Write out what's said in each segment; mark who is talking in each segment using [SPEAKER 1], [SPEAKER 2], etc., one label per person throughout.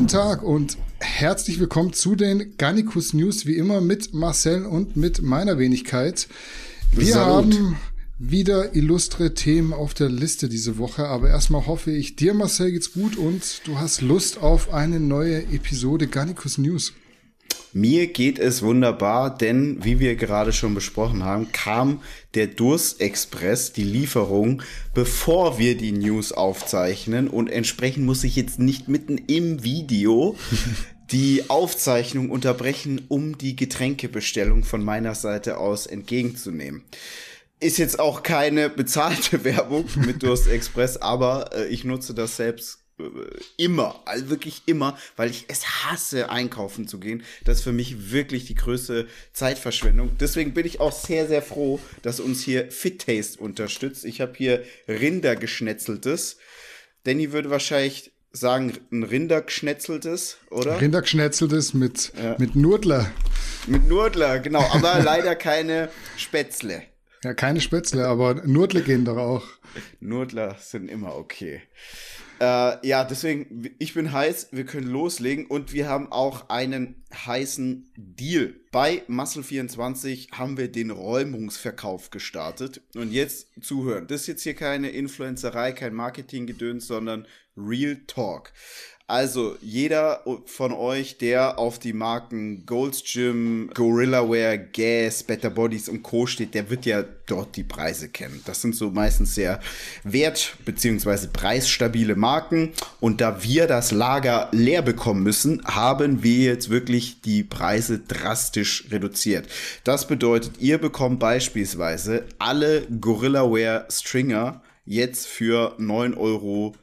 [SPEAKER 1] Guten Tag und herzlich willkommen zu den Garnicus News, wie immer mit Marcel und mit meiner Wenigkeit. Wir Salut. haben wieder illustre Themen auf der Liste diese Woche, aber erstmal hoffe ich, dir Marcel geht's gut und du hast Lust auf eine neue Episode Garnicus News.
[SPEAKER 2] Mir geht es wunderbar, denn wie wir gerade schon besprochen haben, kam der Durstexpress, die Lieferung, bevor wir die News aufzeichnen und entsprechend muss ich jetzt nicht mitten im Video die Aufzeichnung unterbrechen, um die Getränkebestellung von meiner Seite aus entgegenzunehmen. Ist jetzt auch keine bezahlte Werbung mit Durst Express, aber äh, ich nutze das selbst immer, also wirklich immer, weil ich es hasse, einkaufen zu gehen. Das ist für mich wirklich die größte Zeitverschwendung. Deswegen bin ich auch sehr, sehr froh, dass uns hier Fit Taste unterstützt. Ich habe hier Rindergeschnetzeltes. Danny würde wahrscheinlich sagen, ein Rindergeschnetzeltes, oder?
[SPEAKER 1] Rindergeschnetzeltes mit, ja. mit Nudler.
[SPEAKER 2] Mit Nudler, genau, aber leider keine Spätzle.
[SPEAKER 1] Ja, keine Spätzle, aber Nudler gehen doch auch.
[SPEAKER 2] Nudler sind immer okay. Äh, ja, deswegen, ich bin heiß, wir können loslegen und wir haben auch einen heißen Deal. Bei Muscle24 haben wir den Räumungsverkauf gestartet und jetzt zuhören. Das ist jetzt hier keine Influencerei, kein Marketinggedöns, sondern Real Talk. Also jeder von euch, der auf die Marken Gold's Gym, Gorilla Wear, Gas, Better Bodies und Co. steht, der wird ja dort die Preise kennen. Das sind so meistens sehr wert- bzw. preisstabile Marken. Und da wir das Lager leer bekommen müssen, haben wir jetzt wirklich die Preise drastisch reduziert. Das bedeutet, ihr bekommt beispielsweise alle Gorilla Wear Stringer jetzt für 9,87 Euro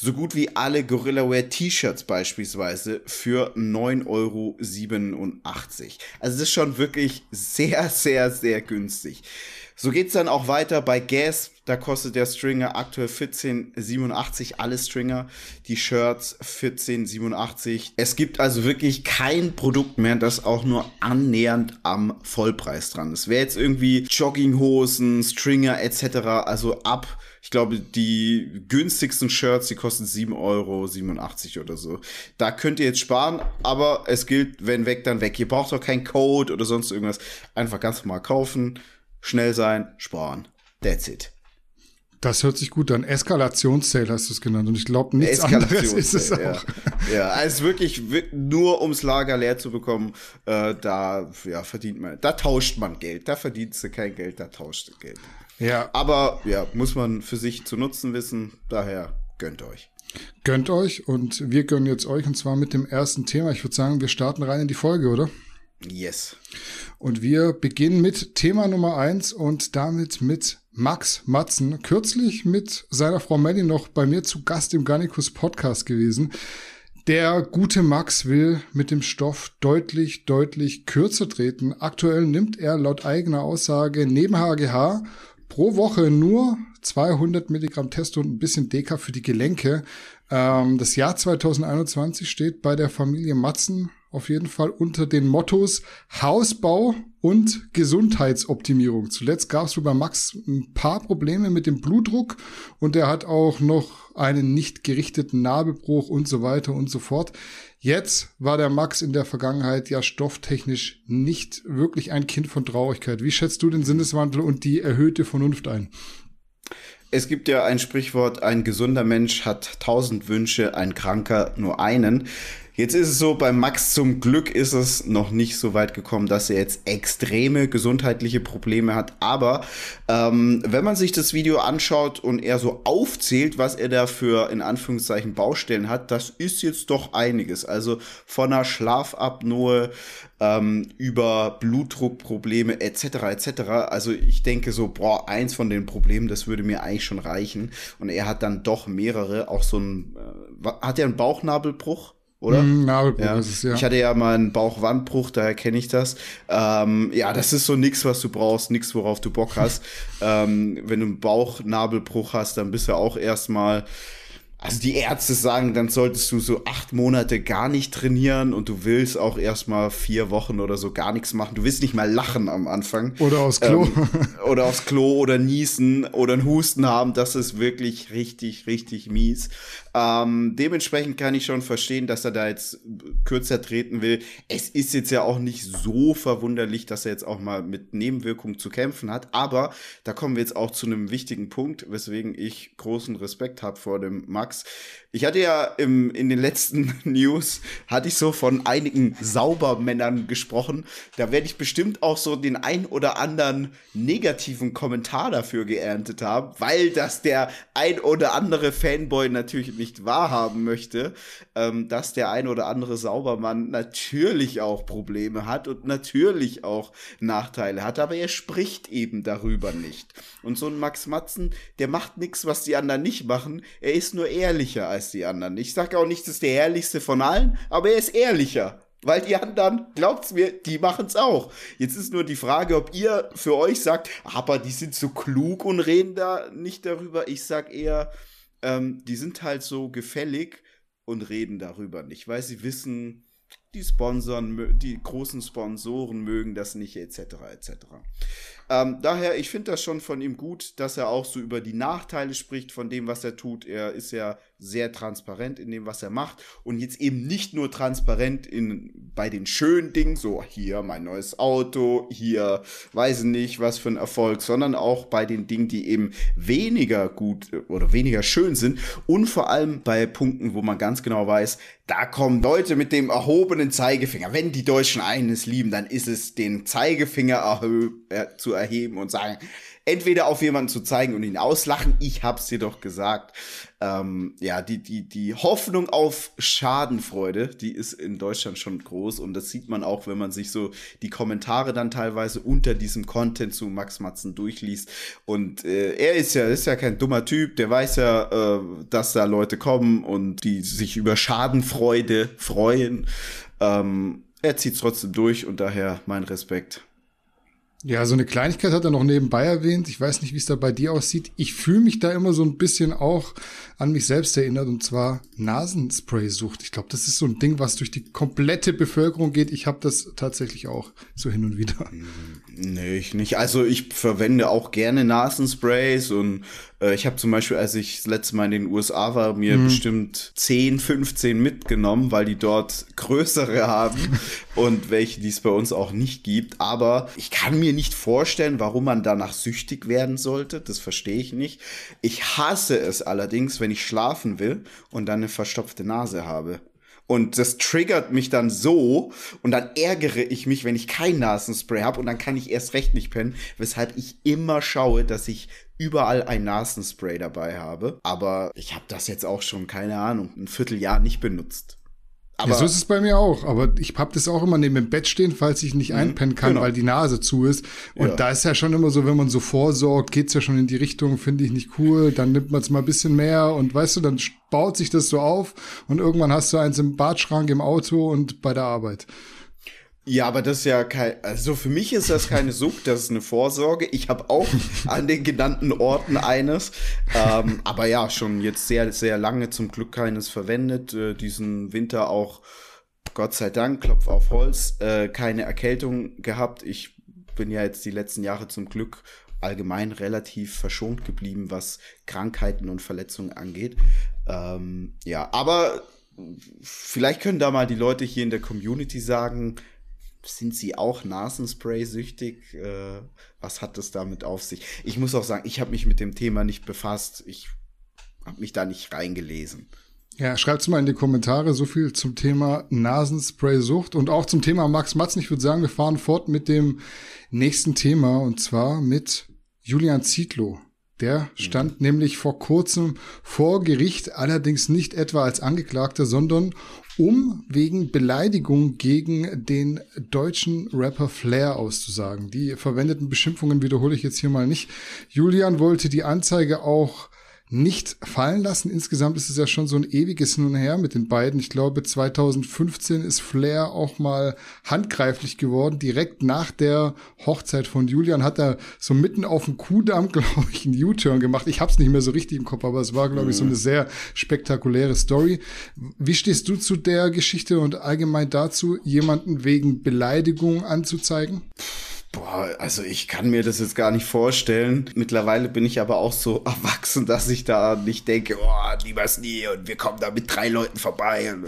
[SPEAKER 2] so gut wie alle Gorilla Wear T-Shirts beispielsweise für 9,87 Euro. Also das ist schon wirklich sehr, sehr, sehr günstig. So geht's dann auch weiter bei Gas. Da kostet der Stringer aktuell 14,87 alle Stringer, die Shirts 14,87. Es gibt also wirklich kein Produkt mehr, das auch nur annähernd am Vollpreis dran ist. Wer jetzt irgendwie Jogginghosen, Stringer etc. also ab ich glaube, die günstigsten Shirts, die kosten 7,87 Euro oder so. Da könnt ihr jetzt sparen, aber es gilt, wenn weg, dann weg. Ihr braucht doch keinen Code oder sonst irgendwas. Einfach ganz normal kaufen, schnell sein, sparen. That's it.
[SPEAKER 1] Das hört sich gut an. Eskalationssale hast du es genannt. Und ich glaube, nichts anderes ist es auch.
[SPEAKER 2] Ja, ja also wirklich nur ums Lager leer zu bekommen, äh, da ja, verdient man, da tauscht man Geld. Da verdienst du kein Geld, da tauscht du Geld. Ja. Aber ja, muss man für sich zu nutzen wissen. Daher gönnt euch.
[SPEAKER 1] Gönnt euch und wir gönnen jetzt euch und zwar mit dem ersten Thema. Ich würde sagen, wir starten rein in die Folge, oder?
[SPEAKER 2] Yes.
[SPEAKER 1] Und wir beginnen mit Thema Nummer eins und damit mit Max Matzen. Kürzlich mit seiner Frau Melly noch bei mir zu Gast im Garnicus Podcast gewesen. Der gute Max will mit dem Stoff deutlich, deutlich kürzer treten. Aktuell nimmt er laut eigener Aussage neben HGH pro Woche nur 200 Milligramm Testo und ein bisschen Deka für die Gelenke. Ähm, das Jahr 2021 steht bei der Familie Matzen auf jeden Fall unter den Mottos Hausbau und Gesundheitsoptimierung. Zuletzt gab es bei Max ein paar Probleme mit dem Blutdruck und er hat auch noch einen nicht gerichteten Nabelbruch und so weiter und so fort. Jetzt war der Max in der Vergangenheit ja stofftechnisch nicht wirklich ein Kind von Traurigkeit. Wie schätzt du den Sinneswandel und die erhöhte Vernunft ein?
[SPEAKER 2] Es gibt ja ein Sprichwort, ein gesunder Mensch hat tausend Wünsche, ein Kranker nur einen. Jetzt ist es so, bei Max zum Glück ist es noch nicht so weit gekommen, dass er jetzt extreme gesundheitliche Probleme hat. Aber ähm, wenn man sich das Video anschaut und er so aufzählt, was er da für in Anführungszeichen Baustellen hat, das ist jetzt doch einiges. Also von einer Schlafapnoe ähm, über Blutdruckprobleme etc. etc. Also ich denke so, boah, eins von den Problemen, das würde mir eigentlich schon reichen. Und er hat dann doch mehrere, auch so ein, äh, hat er einen Bauchnabelbruch? Oder? Mm, Nabelbruch ja. ist es, ja. Ich hatte ja mal einen Bauchwandbruch, daher kenne ich das. Ähm, ja, das ist so nix, was du brauchst, nix, worauf du Bock hast. ähm, wenn du einen Bauchnabelbruch hast, dann bist du auch erstmal also die Ärzte sagen, dann solltest du so acht Monate gar nicht trainieren und du willst auch erstmal vier Wochen oder so gar nichts machen. Du willst nicht mal lachen am Anfang.
[SPEAKER 1] Oder aufs Klo.
[SPEAKER 2] Ähm, oder aufs Klo oder niesen oder einen Husten haben. Das ist wirklich richtig, richtig mies. Ähm, dementsprechend kann ich schon verstehen, dass er da jetzt kürzer treten will. Es ist jetzt ja auch nicht so verwunderlich, dass er jetzt auch mal mit Nebenwirkungen zu kämpfen hat. Aber da kommen wir jetzt auch zu einem wichtigen Punkt, weswegen ich großen Respekt habe vor dem Max. Ich hatte ja im, in den letzten News, hatte ich so von einigen Saubermännern gesprochen. Da werde ich bestimmt auch so den ein oder anderen negativen Kommentar dafür geerntet haben, weil das der ein oder andere Fanboy natürlich nicht wahrhaben möchte, ähm, dass der ein oder andere Saubermann natürlich auch Probleme hat und natürlich auch Nachteile hat, aber er spricht eben darüber nicht. Und so ein Max Matzen, der macht nichts, was die anderen nicht machen. Er ist nur ehrlicher als die anderen. Ich sage auch nicht, das ist der ehrlichste von allen, aber er ist ehrlicher. Weil die anderen, glaubt's mir, die machen's auch. Jetzt ist nur die Frage, ob ihr für euch sagt, aber die sind so klug und reden da nicht darüber. Ich sag eher, ähm, die sind halt so gefällig und reden darüber nicht, weil sie wissen, die Sponsoren, die großen Sponsoren mögen das nicht, etc. etc. Ähm, daher, ich finde das schon von ihm gut, dass er auch so über die Nachteile spricht von dem, was er tut. Er ist ja sehr transparent in dem, was er macht und jetzt eben nicht nur transparent in, bei den schönen Dingen, so hier mein neues Auto, hier weiß ich nicht, was für ein Erfolg, sondern auch bei den Dingen, die eben weniger gut oder weniger schön sind und vor allem bei Punkten, wo man ganz genau weiß, da kommen Leute mit dem erhobenen Zeigefinger. Wenn die Deutschen eines lieben, dann ist es den Zeigefinger äh, zu erheben und sagen, entweder auf jemanden zu zeigen und ihn auslachen, ich hab's dir doch gesagt. Ähm, ja, die, die, die Hoffnung auf Schadenfreude, die ist in Deutschland schon groß und das sieht man auch, wenn man sich so die Kommentare dann teilweise unter diesem Content zu Max Matzen durchliest. Und äh, er ist ja, ist ja kein dummer Typ, der weiß ja, äh, dass da Leute kommen und die sich über Schadenfreude freuen. Ähm, er zieht trotzdem durch und daher mein Respekt.
[SPEAKER 1] Ja, so eine Kleinigkeit hat er noch nebenbei erwähnt. Ich weiß nicht, wie es da bei dir aussieht. Ich fühle mich da immer so ein bisschen auch an mich selbst erinnert und zwar Nasenspray-Sucht. Ich glaube, das ist so ein Ding, was durch die komplette Bevölkerung geht. Ich habe das tatsächlich auch so hin und wieder.
[SPEAKER 2] Nee, ich nicht. Also ich verwende auch gerne Nasensprays und äh, ich habe zum Beispiel, als ich das letzte Mal in den USA war, mir mhm. bestimmt 10, 15 mitgenommen, weil die dort größere haben und welche, die es bei uns auch nicht gibt. Aber ich kann mir nicht vorstellen, warum man danach süchtig werden sollte. Das verstehe ich nicht. Ich hasse es allerdings, wenn ich schlafen will und dann eine verstopfte Nase habe. Und das triggert mich dann so und dann ärgere ich mich, wenn ich kein Nasenspray habe und dann kann ich erst recht nicht pennen, weshalb ich immer schaue, dass ich überall ein Nasenspray dabei habe. Aber ich habe das jetzt auch schon, keine Ahnung, ein Vierteljahr nicht benutzt.
[SPEAKER 1] Aber ja, so ist es bei mir auch. Aber ich habe das auch immer neben dem Bett stehen, falls ich nicht mhm, einpennen kann, genau. weil die Nase zu ist. Und ja. da ist ja schon immer so, wenn man so vorsorgt, geht's ja schon in die Richtung, finde ich nicht cool. Dann nimmt man es mal ein bisschen mehr und weißt du, dann baut sich das so auf und irgendwann hast du eins im Badschrank, im Auto und bei der Arbeit.
[SPEAKER 2] Ja, aber das ist ja kein, also für mich ist das keine Sucht, das ist eine Vorsorge. Ich habe auch an den genannten Orten eines, ähm, aber ja, schon jetzt sehr, sehr lange zum Glück keines verwendet. Äh, diesen Winter auch, Gott sei Dank, Klopf auf Holz, äh, keine Erkältung gehabt. Ich bin ja jetzt die letzten Jahre zum Glück allgemein relativ verschont geblieben, was Krankheiten und Verletzungen angeht. Ähm, ja, aber vielleicht können da mal die Leute hier in der Community sagen, sind sie auch Nasenspray-süchtig? Äh, was hat das damit auf sich? Ich muss auch sagen, ich habe mich mit dem Thema nicht befasst. Ich habe mich da nicht reingelesen.
[SPEAKER 1] Ja, schreibt's mal in die Kommentare so viel zum Thema Nasenspray-Sucht und auch zum Thema Max Matzen. Ich würde sagen, wir fahren fort mit dem nächsten Thema und zwar mit Julian Zietlow. Der stand mhm. nämlich vor kurzem vor Gericht, allerdings nicht etwa als Angeklagter, sondern um wegen Beleidigung gegen den deutschen Rapper Flair auszusagen. Die verwendeten Beschimpfungen wiederhole ich jetzt hier mal nicht. Julian wollte die Anzeige auch nicht fallen lassen. Insgesamt ist es ja schon so ein ewiges Hin und Her mit den beiden. Ich glaube, 2015 ist Flair auch mal handgreiflich geworden. Direkt nach der Hochzeit von Julian hat er so mitten auf dem Kuhdamm, glaube ich, einen U-Turn gemacht. Ich habe es nicht mehr so richtig im Kopf, aber es war, glaube ich, so eine sehr spektakuläre Story. Wie stehst du zu der Geschichte und allgemein dazu, jemanden wegen Beleidigung anzuzeigen?
[SPEAKER 2] Boah, also ich kann mir das jetzt gar nicht vorstellen. Mittlerweile bin ich aber auch so erwachsen, dass ich da nicht denke, oh, niemals nie und wir kommen da mit drei Leuten vorbei. Und,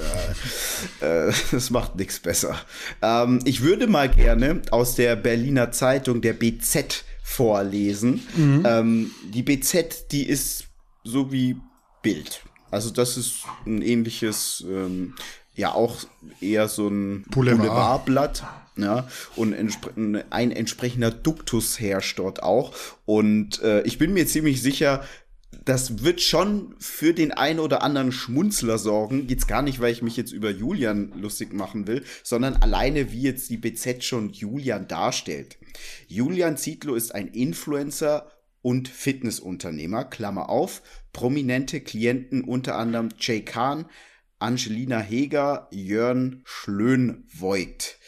[SPEAKER 2] äh, äh, das macht nichts besser. Ähm, ich würde mal gerne aus der Berliner Zeitung, der BZ, vorlesen. Mhm. Ähm, die BZ, die ist so wie Bild. Also das ist ein ähnliches, ähm, ja auch eher so ein Boulevard. Ja, und ein entsprechender Duktus herrscht dort auch. Und äh, ich bin mir ziemlich sicher, das wird schon für den einen oder anderen Schmunzler sorgen. Jetzt gar nicht, weil ich mich jetzt über Julian lustig machen will, sondern alleine, wie jetzt die BZ schon Julian darstellt. Julian Zietlow ist ein Influencer und Fitnessunternehmer, Klammer auf, prominente Klienten unter anderem Jay Kahn, Angelina Heger, Jörn Schlönvoigt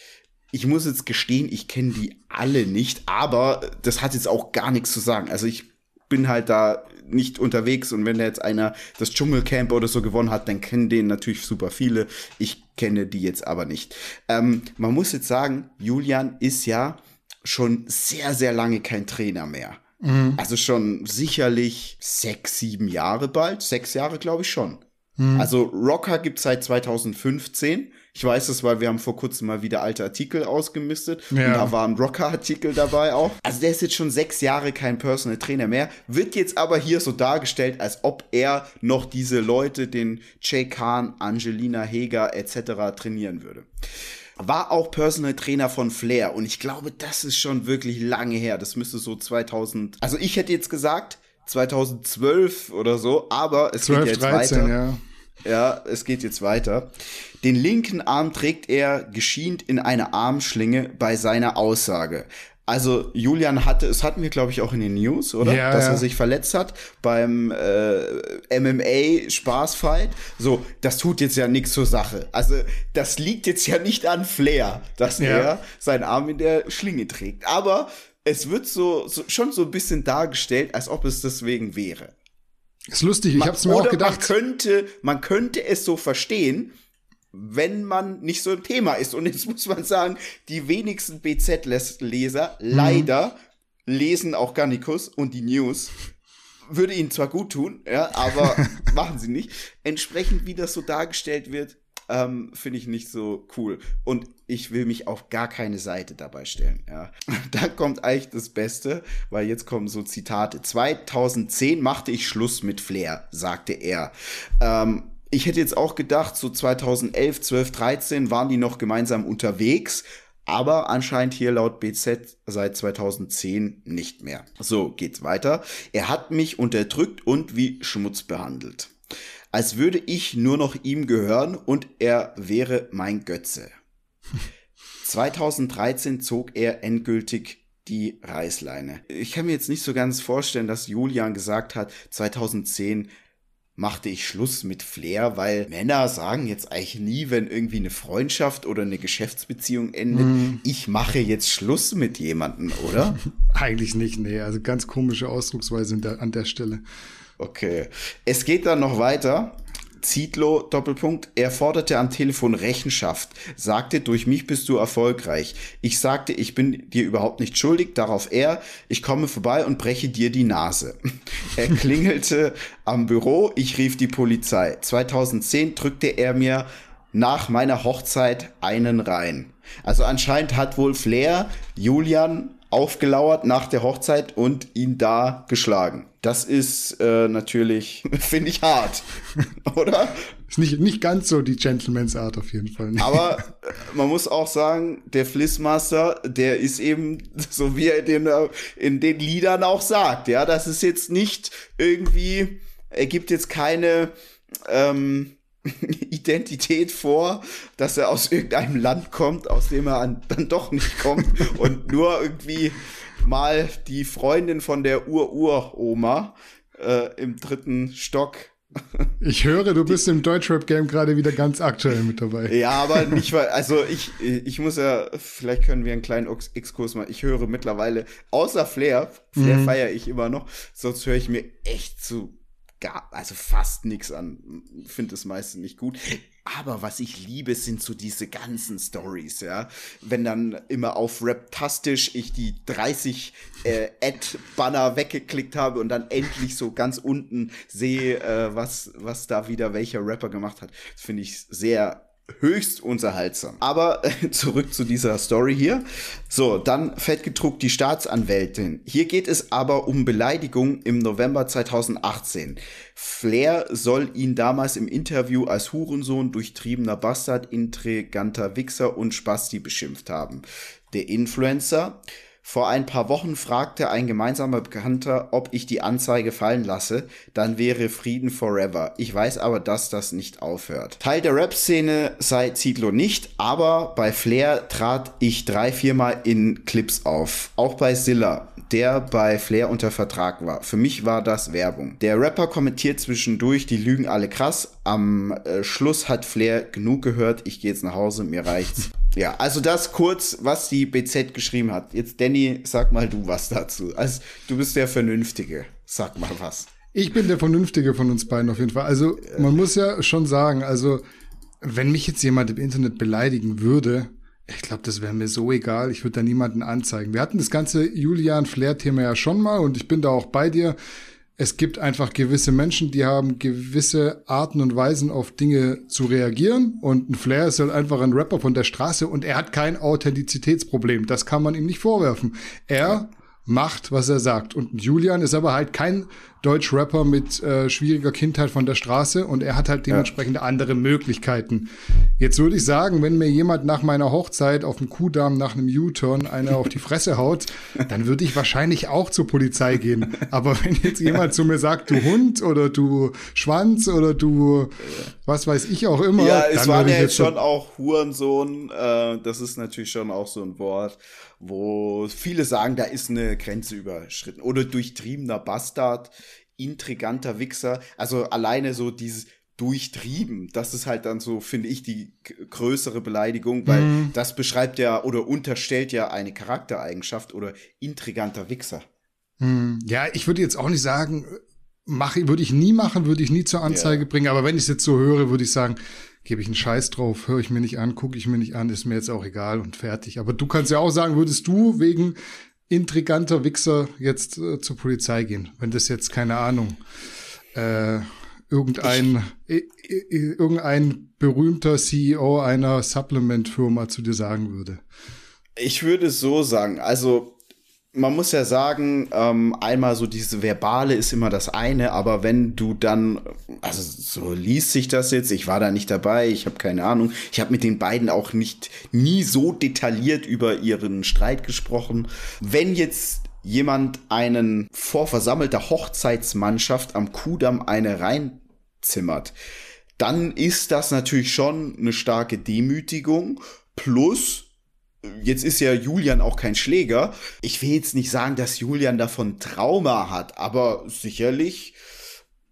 [SPEAKER 2] ich muss jetzt gestehen, ich kenne die alle nicht, aber das hat jetzt auch gar nichts zu sagen. Also ich bin halt da nicht unterwegs und wenn da jetzt einer das Dschungelcamp oder so gewonnen hat, dann kennen den natürlich super viele. Ich kenne die jetzt aber nicht. Ähm, man muss jetzt sagen, Julian ist ja schon sehr, sehr lange kein Trainer mehr. Mhm. Also schon sicherlich sechs, sieben Jahre bald. Sechs Jahre, glaube ich schon. Mhm. Also Rocker gibt seit 2015. Ich weiß es, weil wir haben vor kurzem mal wieder alte Artikel ausgemistet. Ja. Und da war ein Rocker-Artikel dabei auch. Also der ist jetzt schon sechs Jahre kein Personal Trainer mehr. Wird jetzt aber hier so dargestellt, als ob er noch diese Leute, den Jay Kahn, Angelina Heger etc. trainieren würde war auch Personal Trainer von Flair und ich glaube, das ist schon wirklich lange her. Das müsste so 2000. Also ich hätte jetzt gesagt 2012 oder so, aber es 12, geht jetzt 13, weiter. Ja. Ja, es geht jetzt weiter. Den linken Arm trägt er geschient in eine Armschlinge bei seiner Aussage. Also Julian hatte, es hatten wir glaube ich auch in den News, oder? Ja, Dass er sich verletzt hat beim äh, MMA Spaßfight. So, das tut jetzt ja nichts zur Sache. Also das liegt jetzt ja nicht an Flair, dass ja. er seinen Arm in der Schlinge trägt. Aber es wird so, so schon so ein bisschen dargestellt, als ob es deswegen wäre.
[SPEAKER 1] Ist lustig, ich habe es mir auch gedacht.
[SPEAKER 2] Man könnte, man könnte es so verstehen, wenn man nicht so ein Thema ist. Und jetzt muss man sagen, die wenigsten BZ-Leser mhm. leider lesen auch Garnicus und die News. Würde ihnen zwar gut tun, ja, aber machen sie nicht. Entsprechend, wie das so dargestellt wird, ähm, finde ich nicht so cool. Und ich will mich auf gar keine Seite dabei stellen. Ja. Da kommt eigentlich das Beste, weil jetzt kommen so Zitate. 2010 machte ich Schluss mit Flair, sagte er. Ähm, ich hätte jetzt auch gedacht, so 2011, 12, 13 waren die noch gemeinsam unterwegs, aber anscheinend hier laut BZ seit 2010 nicht mehr. So geht's weiter. Er hat mich unterdrückt und wie Schmutz behandelt als würde ich nur noch ihm gehören und er wäre mein Götze. 2013 zog er endgültig die Reißleine. Ich kann mir jetzt nicht so ganz vorstellen, dass Julian gesagt hat, 2010 machte ich Schluss mit Flair, weil Männer sagen jetzt eigentlich nie, wenn irgendwie eine Freundschaft oder eine Geschäftsbeziehung endet, mm. ich mache jetzt Schluss mit jemandem, oder?
[SPEAKER 1] eigentlich nicht, nee. Also ganz komische Ausdrucksweise an der Stelle.
[SPEAKER 2] Okay. Es geht dann noch weiter. Zietlow, Doppelpunkt, er forderte am Telefon Rechenschaft, sagte, durch mich bist du erfolgreich. Ich sagte, ich bin dir überhaupt nicht schuldig, darauf er, ich komme vorbei und breche dir die Nase. er klingelte am Büro, ich rief die Polizei. 2010 drückte er mir nach meiner Hochzeit einen rein. Also anscheinend hat wohl Flair Julian aufgelauert nach der Hochzeit und ihn da geschlagen. Das ist äh, natürlich, finde ich, hart, oder?
[SPEAKER 1] Ist nicht, nicht ganz so die Gentleman's Art auf jeden Fall.
[SPEAKER 2] Aber äh, man muss auch sagen, der Flissmaster, der ist eben, so wie er den, äh, in den Liedern auch sagt, ja, das ist jetzt nicht irgendwie, er gibt jetzt keine, ähm, Identität vor, dass er aus irgendeinem Land kommt, aus dem er an, dann doch nicht kommt und nur irgendwie mal die Freundin von der Ur-Ur-Oma äh, im dritten Stock.
[SPEAKER 1] Ich höre, du bist im Deutschrap-Game gerade wieder ganz aktuell mit dabei.
[SPEAKER 2] Ja, aber nicht, weil, also ich, ich muss ja, vielleicht können wir einen kleinen Exkurs machen. Ich höre mittlerweile, außer Flair, Flair mhm. feiere ich immer noch, sonst höre ich mir echt zu gar, also fast nichts an. Finde es meistens nicht gut. Aber was ich liebe, sind so diese ganzen Stories, ja. Wenn dann immer auf Raptastisch ich die 30 äh, Ad-Banner weggeklickt habe und dann endlich so ganz unten sehe, äh, was, was da wieder welcher Rapper gemacht hat. Das finde ich sehr höchst unterhaltsam. Aber äh, zurück zu dieser Story hier. So, dann fettgedruckt die Staatsanwältin. Hier geht es aber um Beleidigung im November 2018. Flair soll ihn damals im Interview als Hurensohn, durchtriebener Bastard, intriganter Wichser und Spasti beschimpft haben. Der Influencer vor ein paar Wochen fragte ein gemeinsamer Bekannter, ob ich die Anzeige fallen lasse, dann wäre Frieden forever. Ich weiß aber, dass das nicht aufhört. Teil der Rap-Szene sei Zietlow nicht, aber bei Flair trat ich drei, viermal in Clips auf. Auch bei Silla, der bei Flair unter Vertrag war. Für mich war das Werbung. Der Rapper kommentiert zwischendurch, die lügen alle krass. Am äh, Schluss hat Flair genug gehört, ich gehe jetzt nach Hause, mir reicht's. Ja, also das kurz, was die BZ geschrieben hat. Jetzt, Danny, sag mal du was dazu. Also, du bist der Vernünftige. Sag mal was.
[SPEAKER 1] Ich bin der Vernünftige von uns beiden auf jeden Fall. Also, man muss ja schon sagen, also, wenn mich jetzt jemand im Internet beleidigen würde, ich glaube, das wäre mir so egal. Ich würde da niemanden anzeigen. Wir hatten das ganze Julian Flair-Thema ja schon mal und ich bin da auch bei dir es gibt einfach gewisse Menschen, die haben gewisse Arten und Weisen auf Dinge zu reagieren und ein Flair ist halt einfach ein Rapper von der Straße und er hat kein Authentizitätsproblem. Das kann man ihm nicht vorwerfen. Er macht, was er sagt. Und Julian ist aber halt kein Deutsch-Rapper mit äh, schwieriger Kindheit von der Straße und er hat halt dementsprechend ja. andere Möglichkeiten. Jetzt würde ich sagen, wenn mir jemand nach meiner Hochzeit auf dem Kuhdamm nach einem U-Turn eine auf die Fresse haut, dann würde ich wahrscheinlich auch zur Polizei gehen. Aber wenn jetzt jemand zu mir sagt, du Hund oder du Schwanz oder du was weiß ich auch immer.
[SPEAKER 2] Ja, es war ja jetzt schon auch Hurensohn. Äh, das ist natürlich schon auch so ein Wort, wo viele sagen, da ist eine Grenze überschritten. Oder durchtriebener Bastard intriganter Wichser. Also alleine so dieses durchtrieben, das ist halt dann so, finde ich, die größere Beleidigung, weil mhm. das beschreibt ja oder unterstellt ja eine Charaktereigenschaft oder intriganter Wichser.
[SPEAKER 1] Mhm. Ja, ich würde jetzt auch nicht sagen, mache, würde ich nie machen, würde ich nie zur Anzeige ja. bringen, aber wenn ich es jetzt so höre, würde ich sagen, gebe ich einen Scheiß drauf, höre ich mir nicht an, gucke ich mir nicht an, ist mir jetzt auch egal und fertig. Aber du kannst ja auch sagen, würdest du wegen intriganter Wichser jetzt äh, zur Polizei gehen, wenn das jetzt keine Ahnung äh, irgendein ich, irgendein berühmter CEO einer Supplement-Firma zu dir sagen würde.
[SPEAKER 2] Ich würde so sagen, also man muss ja sagen, ähm, einmal so diese verbale ist immer das eine, aber wenn du dann, also so liest sich das jetzt, ich war da nicht dabei, ich habe keine Ahnung, ich habe mit den beiden auch nicht nie so detailliert über ihren Streit gesprochen. Wenn jetzt jemand einen vor versammelter Hochzeitsmannschaft am Kudamm eine reinzimmert, dann ist das natürlich schon eine starke Demütigung plus Jetzt ist ja Julian auch kein Schläger. Ich will jetzt nicht sagen, dass Julian davon Trauma hat, aber sicherlich.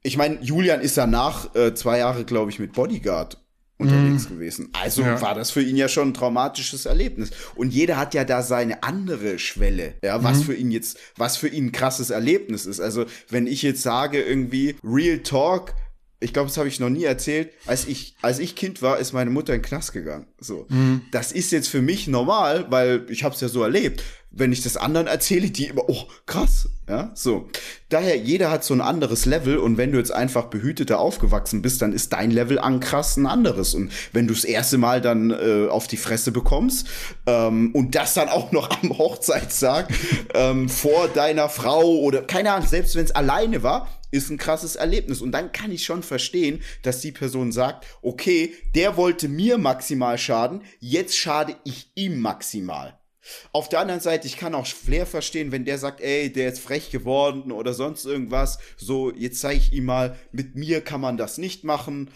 [SPEAKER 2] Ich meine, Julian ist danach äh, zwei Jahre, glaube ich, mit Bodyguard unterwegs mm. gewesen. Also ja. war das für ihn ja schon ein traumatisches Erlebnis. Und jeder hat ja da seine andere Schwelle, ja, was mm. für ihn jetzt, was für ihn ein krasses Erlebnis ist. Also wenn ich jetzt sage irgendwie Real Talk, ich glaube, das habe ich noch nie erzählt. Als ich, als ich Kind war, ist meine Mutter in den Knast gegangen. So, mhm. das ist jetzt für mich normal, weil ich habe es ja so erlebt. Wenn ich das anderen erzähle, die immer, oh krass, ja, so. Daher jeder hat so ein anderes Level und wenn du jetzt einfach behüteter aufgewachsen bist, dann ist dein Level an krass ein anderes. Und wenn du das erste Mal dann äh, auf die Fresse bekommst ähm, und das dann auch noch am Hochzeitstag ähm, vor deiner Frau oder keine Ahnung, selbst wenn es alleine war, ist ein krasses Erlebnis. Und dann kann ich schon verstehen, dass die Person sagt, okay, der wollte mir maximal schaden, jetzt schade ich ihm maximal. Auf der anderen Seite, ich kann auch Flair verstehen, wenn der sagt, ey, der ist frech geworden oder sonst irgendwas. So, jetzt zeige ich ihm mal, mit mir kann man das nicht machen.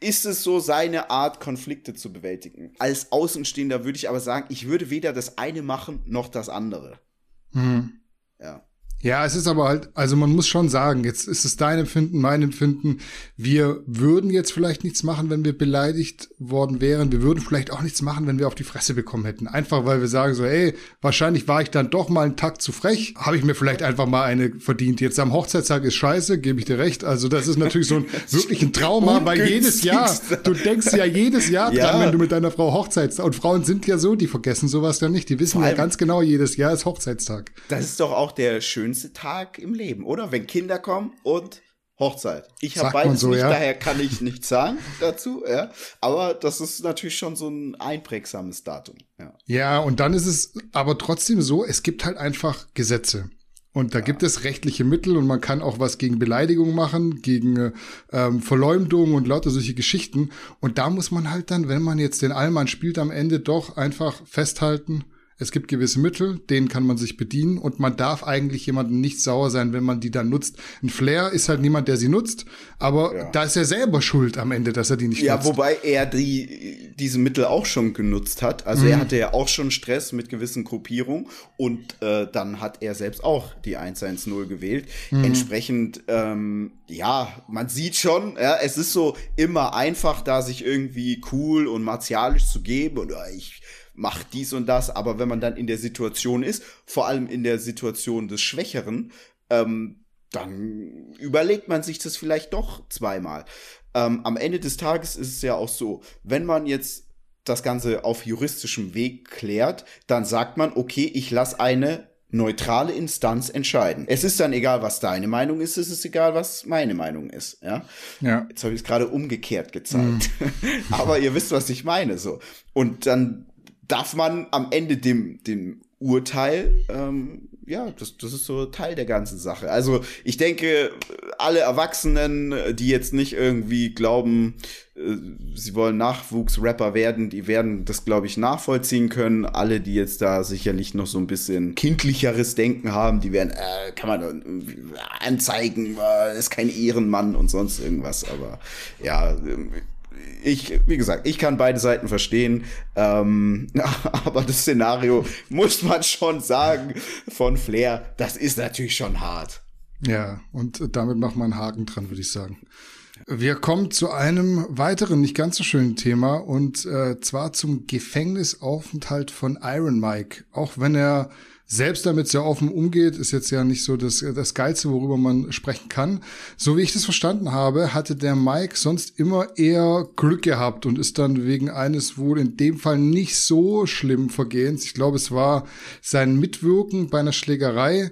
[SPEAKER 2] Ist es so seine Art, Konflikte zu bewältigen? Als Außenstehender würde ich aber sagen, ich würde weder das eine machen noch das andere.
[SPEAKER 1] Mhm.
[SPEAKER 2] Ja.
[SPEAKER 1] Ja, es ist aber halt, also man muss schon sagen, jetzt ist es dein Empfinden, mein Empfinden. Wir würden jetzt vielleicht nichts machen, wenn wir beleidigt worden wären. Wir würden vielleicht auch nichts machen, wenn wir auf die Fresse bekommen hätten. Einfach weil wir sagen so, ey, wahrscheinlich war ich dann doch mal einen Tag zu frech. Habe ich mir vielleicht einfach mal eine verdient. Jetzt am Hochzeitstag ist scheiße, gebe ich dir recht. Also das ist natürlich so ein wirklich ein Trauma, weil jedes Jahr, du denkst ja jedes Jahr ja. dran, wenn du mit deiner Frau Hochzeits. Und Frauen sind ja so, die vergessen sowas ja nicht. Die wissen ja ganz genau, jedes Jahr ist Hochzeitstag.
[SPEAKER 2] Das ist doch auch der schöne schönste Tag im Leben, oder? Wenn Kinder kommen und Hochzeit. Ich habe beides so, nicht, ja? daher kann ich nichts sagen dazu, ja. Aber das ist natürlich schon so ein einprägsames Datum, ja.
[SPEAKER 1] Ja, und dann ist es aber trotzdem so, es gibt halt einfach Gesetze. Und da ja. gibt es rechtliche Mittel und man kann auch was gegen Beleidigung machen, gegen ähm, Verleumdung und lauter solche Geschichten. Und da muss man halt dann, wenn man jetzt den Allmann spielt, am Ende doch einfach festhalten, es gibt gewisse Mittel, denen kann man sich bedienen und man darf eigentlich jemandem nicht sauer sein, wenn man die dann nutzt. Ein Flair ist halt niemand, der sie nutzt, aber ja. da ist er selber schuld am Ende, dass er die nicht
[SPEAKER 2] ja,
[SPEAKER 1] nutzt.
[SPEAKER 2] Ja, wobei er die, diese Mittel auch schon genutzt hat. Also mhm. er hatte ja auch schon Stress mit gewissen Gruppierungen und äh, dann hat er selbst auch die 110 gewählt. Mhm. Entsprechend, ähm, ja, man sieht schon, ja, es ist so immer einfach, da sich irgendwie cool und martialisch zu geben und äh, ich macht dies und das, aber wenn man dann in der Situation ist, vor allem in der Situation des Schwächeren, ähm, dann überlegt man sich das vielleicht doch zweimal. Ähm, am Ende des Tages ist es ja auch so, wenn man jetzt das Ganze auf juristischem Weg klärt, dann sagt man, okay, ich lasse eine neutrale Instanz entscheiden. Es ist dann egal, was deine Meinung ist, es ist egal, was meine Meinung ist. Ja. ja. Jetzt habe ich es gerade umgekehrt gezeigt. Mm. Aber ihr wisst, was ich meine. So. Und dann darf man am Ende dem, dem Urteil, ähm, ja, das, das ist so Teil der ganzen Sache. Also ich denke, alle Erwachsenen, die jetzt nicht irgendwie glauben, äh, sie wollen Nachwuchsrapper werden, die werden das, glaube ich, nachvollziehen können. Alle, die jetzt da sicherlich noch so ein bisschen kindlicheres Denken haben, die werden, äh, kann man anzeigen, äh, ist kein Ehrenmann und sonst irgendwas. Aber ja, ich, wie gesagt, ich kann beide Seiten verstehen, ähm, aber das Szenario muss man schon sagen von Flair, das ist natürlich schon hart.
[SPEAKER 1] Ja, und damit macht man einen Haken dran, würde ich sagen. Wir kommen zu einem weiteren, nicht ganz so schönen Thema und äh, zwar zum Gefängnisaufenthalt von Iron Mike. Auch wenn er selbst damit sehr offen umgeht, ist jetzt ja nicht so das, das Geilste, worüber man sprechen kann. So wie ich das verstanden habe, hatte der Mike sonst immer eher Glück gehabt und ist dann wegen eines wohl in dem Fall nicht so schlimm Vergehens, ich glaube, es war sein Mitwirken bei einer Schlägerei,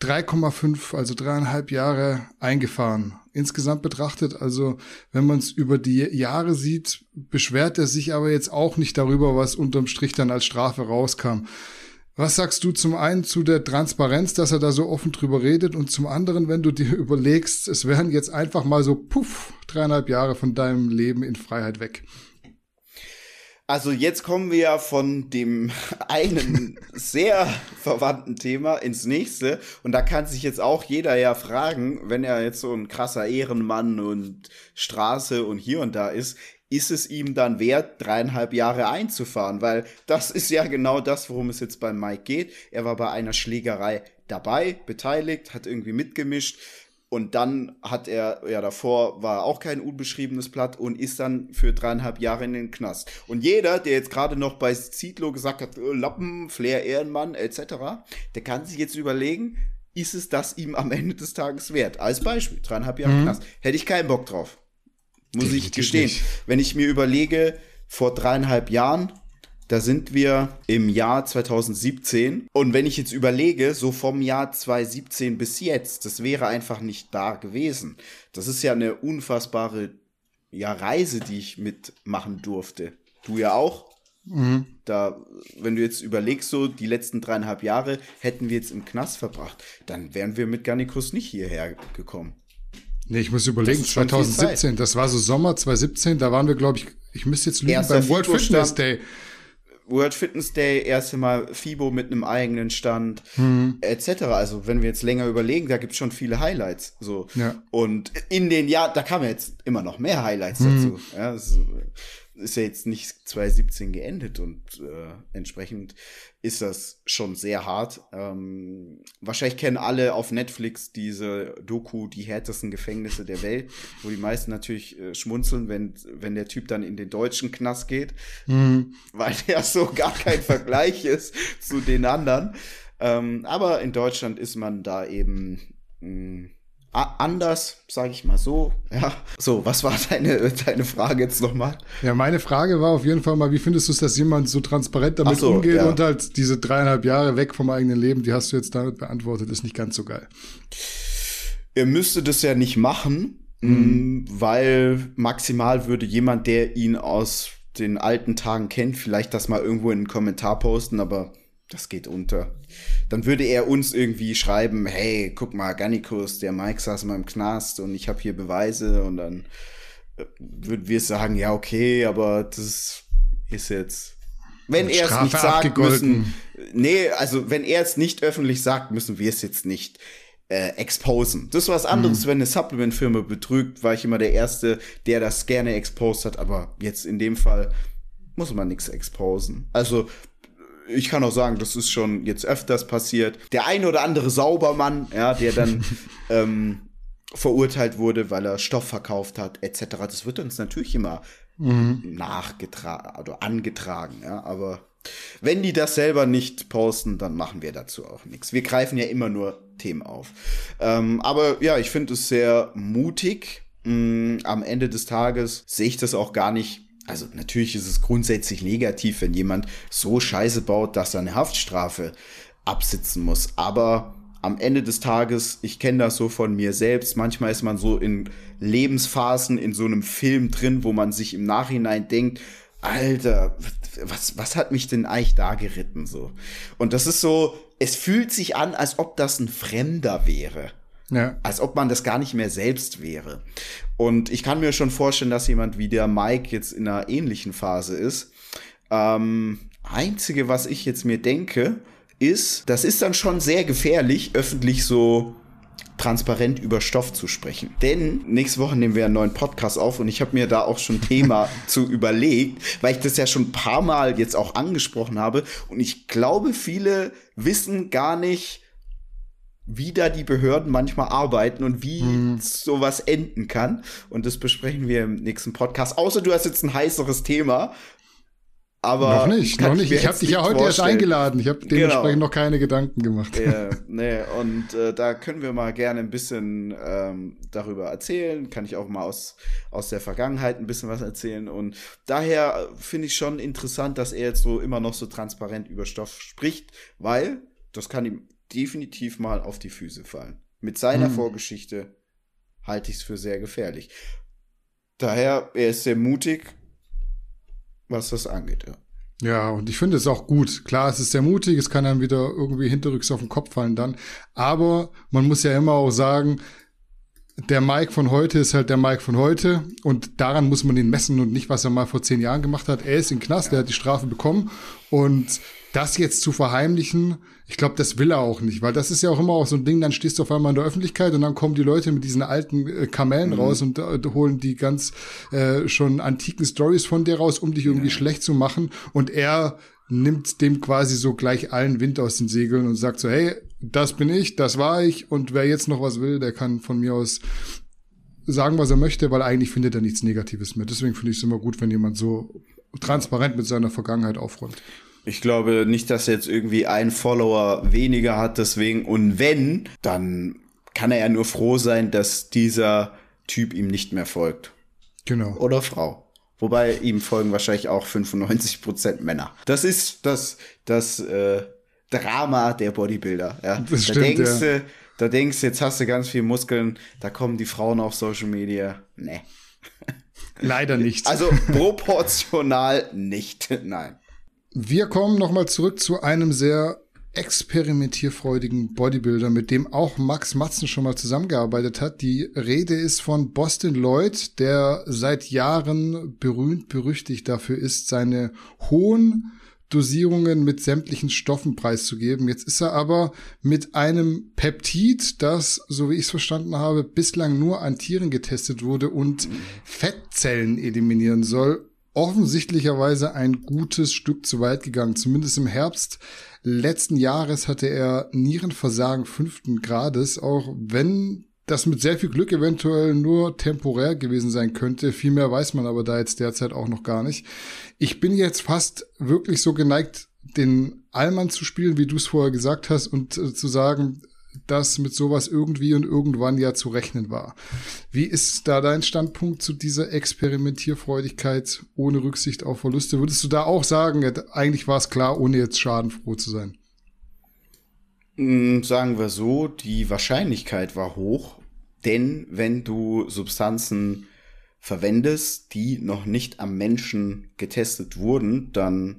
[SPEAKER 1] 3,5, also dreieinhalb Jahre eingefahren. Insgesamt betrachtet, also wenn man es über die Jahre sieht, beschwert er sich aber jetzt auch nicht darüber, was unterm Strich dann als Strafe rauskam. Was sagst du zum einen zu der Transparenz, dass er da so offen drüber redet und zum anderen, wenn du dir überlegst, es wären jetzt einfach mal so, puff, dreieinhalb Jahre von deinem Leben in Freiheit weg?
[SPEAKER 2] Also jetzt kommen wir ja von dem einen sehr verwandten Thema ins nächste. Und da kann sich jetzt auch jeder ja fragen, wenn er jetzt so ein krasser Ehrenmann und Straße und hier und da ist, ist es ihm dann wert, dreieinhalb Jahre einzufahren? Weil das ist ja genau das, worum es jetzt bei Mike geht. Er war bei einer Schlägerei dabei, beteiligt, hat irgendwie mitgemischt. Und dann hat er, ja, davor war auch kein unbeschriebenes Blatt und ist dann für dreieinhalb Jahre in den Knast. Und jeder, der jetzt gerade noch bei Zietlow gesagt hat, oh, Lappen, Flair, Ehrenmann, etc., der kann sich jetzt überlegen, ist es das ihm am Ende des Tages wert? Als Beispiel, dreieinhalb Jahre mhm. Knast. Hätte ich keinen Bock drauf. Muss Definitiv ich gestehen. Nicht. Wenn ich mir überlege, vor dreieinhalb Jahren, da sind wir im Jahr 2017. Und wenn ich jetzt überlege, so vom Jahr 2017 bis jetzt, das wäre einfach nicht da gewesen. Das ist ja eine unfassbare ja, Reise, die ich mitmachen durfte. Du ja auch. Mhm. Da, wenn du jetzt überlegst, so die letzten dreieinhalb Jahre hätten wir jetzt im Knast verbracht, dann wären wir mit Garnikus nicht hierher gekommen.
[SPEAKER 1] Nee, ich muss überlegen, 2017, das war so Sommer 2017, da waren wir, glaube ich, ich müsste jetzt lügen, beim World Fitness Day.
[SPEAKER 2] World Fitness Day, erste Mal FIBO mit einem eigenen Stand, hm. etc. Also wenn wir jetzt länger überlegen, da gibt es schon viele Highlights. So. Ja. Und in den Jahren, da kamen jetzt immer noch mehr Highlights hm. dazu. Ja, ist, ist ja jetzt nicht 2017 geendet und äh, entsprechend ist das schon sehr hart. Ähm, wahrscheinlich kennen alle auf Netflix diese Doku Die härtesten Gefängnisse der Welt, wo die meisten natürlich äh, schmunzeln, wenn, wenn der Typ dann in den deutschen Knast geht, mhm. weil der so gar kein Vergleich ist zu den anderen. Ähm, aber in Deutschland ist man da eben mh, mm, anders, sage ich mal so. Ja. So, was war deine, deine Frage jetzt nochmal?
[SPEAKER 1] Ja, meine Frage war auf jeden Fall mal, wie findest du es, dass jemand so transparent damit so, umgeht ja. und halt diese dreieinhalb Jahre weg vom eigenen Leben, die hast du jetzt damit beantwortet, ist nicht ganz so geil.
[SPEAKER 2] Er müsste das ja nicht machen, mhm. weil maximal würde jemand, der ihn aus den alten Tagen kennt, vielleicht das mal irgendwo in einen Kommentar posten, aber das geht unter. Dann würde er uns irgendwie schreiben, hey, guck mal, Gannikus, der Mike saß mal im Knast und ich habe hier Beweise und dann äh, würden wir sagen, ja, okay, aber das ist jetzt wenn er es nicht sagt, müssen. Nee, also wenn er es nicht öffentlich sagt, müssen wir es jetzt nicht äh, exposen. Das ist was anderes, mhm. wenn eine Supplement-Firma betrügt, war ich immer der Erste, der das gerne exposed hat, aber jetzt in dem Fall muss man nichts exposen. Also ich kann auch sagen, das ist schon jetzt öfters passiert. Der ein oder andere Saubermann, ja, der dann ähm, verurteilt wurde, weil er Stoff verkauft hat, etc. Das wird uns natürlich immer mhm. nachgetragen oder angetragen, ja, aber wenn die das selber nicht posten, dann machen wir dazu auch nichts. Wir greifen ja immer nur Themen auf. Ähm, aber ja, ich finde es sehr mutig. Mm, am Ende des Tages sehe ich das auch gar nicht also natürlich ist es grundsätzlich negativ, wenn jemand so Scheiße baut, dass er eine Haftstrafe absitzen muss. Aber am Ende des Tages, ich kenne das so von mir selbst, manchmal ist man so in Lebensphasen in so einem Film drin, wo man sich im Nachhinein denkt, Alter, was, was hat mich denn eigentlich da geritten so? Und das ist so, es fühlt sich an, als ob das ein Fremder wäre. Ja. Als ob man das gar nicht mehr selbst wäre. Und ich kann mir schon vorstellen, dass jemand wie der Mike jetzt in einer ähnlichen Phase ist. Ähm, einzige, was ich jetzt mir denke, ist, das ist dann schon sehr gefährlich, öffentlich so transparent über Stoff zu sprechen. Denn nächste Woche nehmen wir einen neuen Podcast auf und ich habe mir da auch schon Thema zu überlegt, weil ich das ja schon ein paar Mal jetzt auch angesprochen habe und ich glaube, viele wissen gar nicht, wie da die Behörden manchmal arbeiten und wie hm. sowas enden kann. Und das besprechen wir im nächsten Podcast. Außer du hast jetzt ein heißeres Thema. Aber
[SPEAKER 1] noch nicht, noch nicht. Ich habe dich ja heute vorstellen. erst eingeladen. Ich habe genau. dementsprechend genau. noch keine Gedanken gemacht.
[SPEAKER 2] Ja, nee, und äh, da können wir mal gerne ein bisschen ähm, darüber erzählen. Kann ich auch mal aus, aus der Vergangenheit ein bisschen was erzählen. Und daher finde ich schon interessant, dass er jetzt so immer noch so transparent über Stoff spricht, weil das kann ihm definitiv mal auf die Füße fallen. Mit seiner hm. Vorgeschichte halte ich es für sehr gefährlich. Daher, er ist sehr mutig, was das angeht. Ja.
[SPEAKER 1] Ja, und ich finde es auch gut. Klar, es ist sehr mutig, es kann dann wieder irgendwie hinterrücks auf den Kopf fallen dann. Aber man muss ja immer auch sagen, der Mike von heute ist halt der Mike von heute und daran muss man ihn messen und nicht, was er mal vor zehn Jahren gemacht hat. Er ist in Knast, er hat die Strafe bekommen und das jetzt zu verheimlichen, ich glaube, das will er auch nicht, weil das ist ja auch immer auch so ein Ding, dann stehst du auf einmal in der Öffentlichkeit und dann kommen die Leute mit diesen alten äh, Kamellen mhm. raus und äh, holen die ganz äh, schon antiken Stories von dir raus, um dich irgendwie ja. schlecht zu machen und er nimmt dem quasi so gleich allen Wind aus den Segeln und sagt so, hey, das bin ich, das war ich und wer jetzt noch was will, der kann von mir aus sagen, was er möchte, weil eigentlich findet er nichts Negatives mehr. Deswegen finde ich es immer gut, wenn jemand so transparent mit seiner Vergangenheit aufräumt.
[SPEAKER 2] Ich glaube nicht, dass er jetzt irgendwie ein Follower weniger hat, deswegen. Und wenn, dann kann er ja nur froh sein, dass dieser Typ ihm nicht mehr folgt.
[SPEAKER 1] Genau.
[SPEAKER 2] Oder Frau. Wobei ihm folgen wahrscheinlich auch 95% Männer. Das ist das, das äh, Drama der Bodybuilder. Ja. Das da stimmt, denkst ja. du, da denkst jetzt hast du ganz viel Muskeln, da kommen die Frauen auf Social Media. Nee.
[SPEAKER 1] Leider nicht.
[SPEAKER 2] Also proportional nicht. Nein.
[SPEAKER 1] Wir kommen nochmal zurück zu einem sehr experimentierfreudigen Bodybuilder, mit dem auch Max Matzen schon mal zusammengearbeitet hat. Die Rede ist von Boston Lloyd, der seit Jahren berühmt berüchtigt dafür ist, seine hohen Dosierungen mit sämtlichen Stoffen preiszugeben. Jetzt ist er aber mit einem Peptid, das, so wie ich es verstanden habe, bislang nur an Tieren getestet wurde und Fettzellen eliminieren soll, offensichtlicherweise ein gutes Stück zu weit gegangen. Zumindest im Herbst letzten Jahres hatte er Nierenversagen fünften Grades, auch wenn das mit sehr viel Glück eventuell nur temporär gewesen sein könnte. Viel mehr weiß man aber da jetzt derzeit auch noch gar nicht. Ich bin jetzt fast wirklich so geneigt, den Allmann zu spielen, wie du es vorher gesagt hast, und äh, zu sagen, dass mit sowas irgendwie und irgendwann ja zu rechnen war. Wie ist da dein Standpunkt zu dieser Experimentierfreudigkeit ohne Rücksicht auf Verluste? Würdest du da auch sagen, eigentlich war es klar, ohne jetzt schadenfroh zu sein?
[SPEAKER 2] Hm, sagen wir so, die Wahrscheinlichkeit war hoch, denn wenn du Substanzen verwendest, die noch nicht am Menschen getestet wurden, dann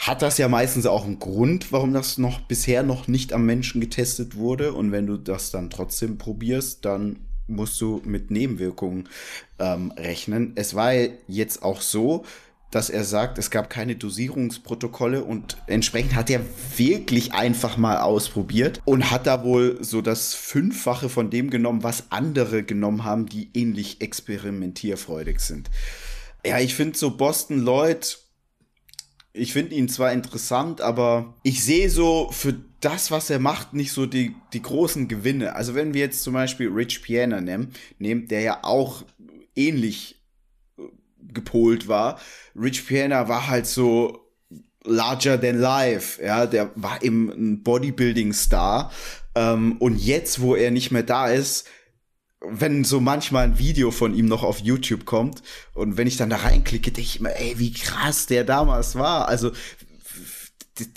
[SPEAKER 2] hat das ja meistens auch einen Grund, warum das noch bisher noch nicht am Menschen getestet wurde. Und wenn du das dann trotzdem probierst, dann musst du mit Nebenwirkungen ähm, rechnen. Es war jetzt auch so, dass er sagt, es gab keine Dosierungsprotokolle und entsprechend hat er wirklich einfach mal ausprobiert und hat da wohl so das Fünffache von dem genommen, was andere genommen haben, die ähnlich experimentierfreudig sind. Ja, ich finde so Boston Lloyd ich finde ihn zwar interessant, aber ich sehe so für das, was er macht, nicht so die, die großen Gewinne. Also wenn wir jetzt zum Beispiel Rich Piana nehmen, nehmen der ja auch ähnlich äh, gepolt war. Rich Piana war halt so larger than life, ja, der war eben ein Bodybuilding-Star. Ähm, und jetzt, wo er nicht mehr da ist, wenn so manchmal ein Video von ihm noch auf YouTube kommt und wenn ich dann da reinklicke, denke ich immer, ey, wie krass der damals war. Also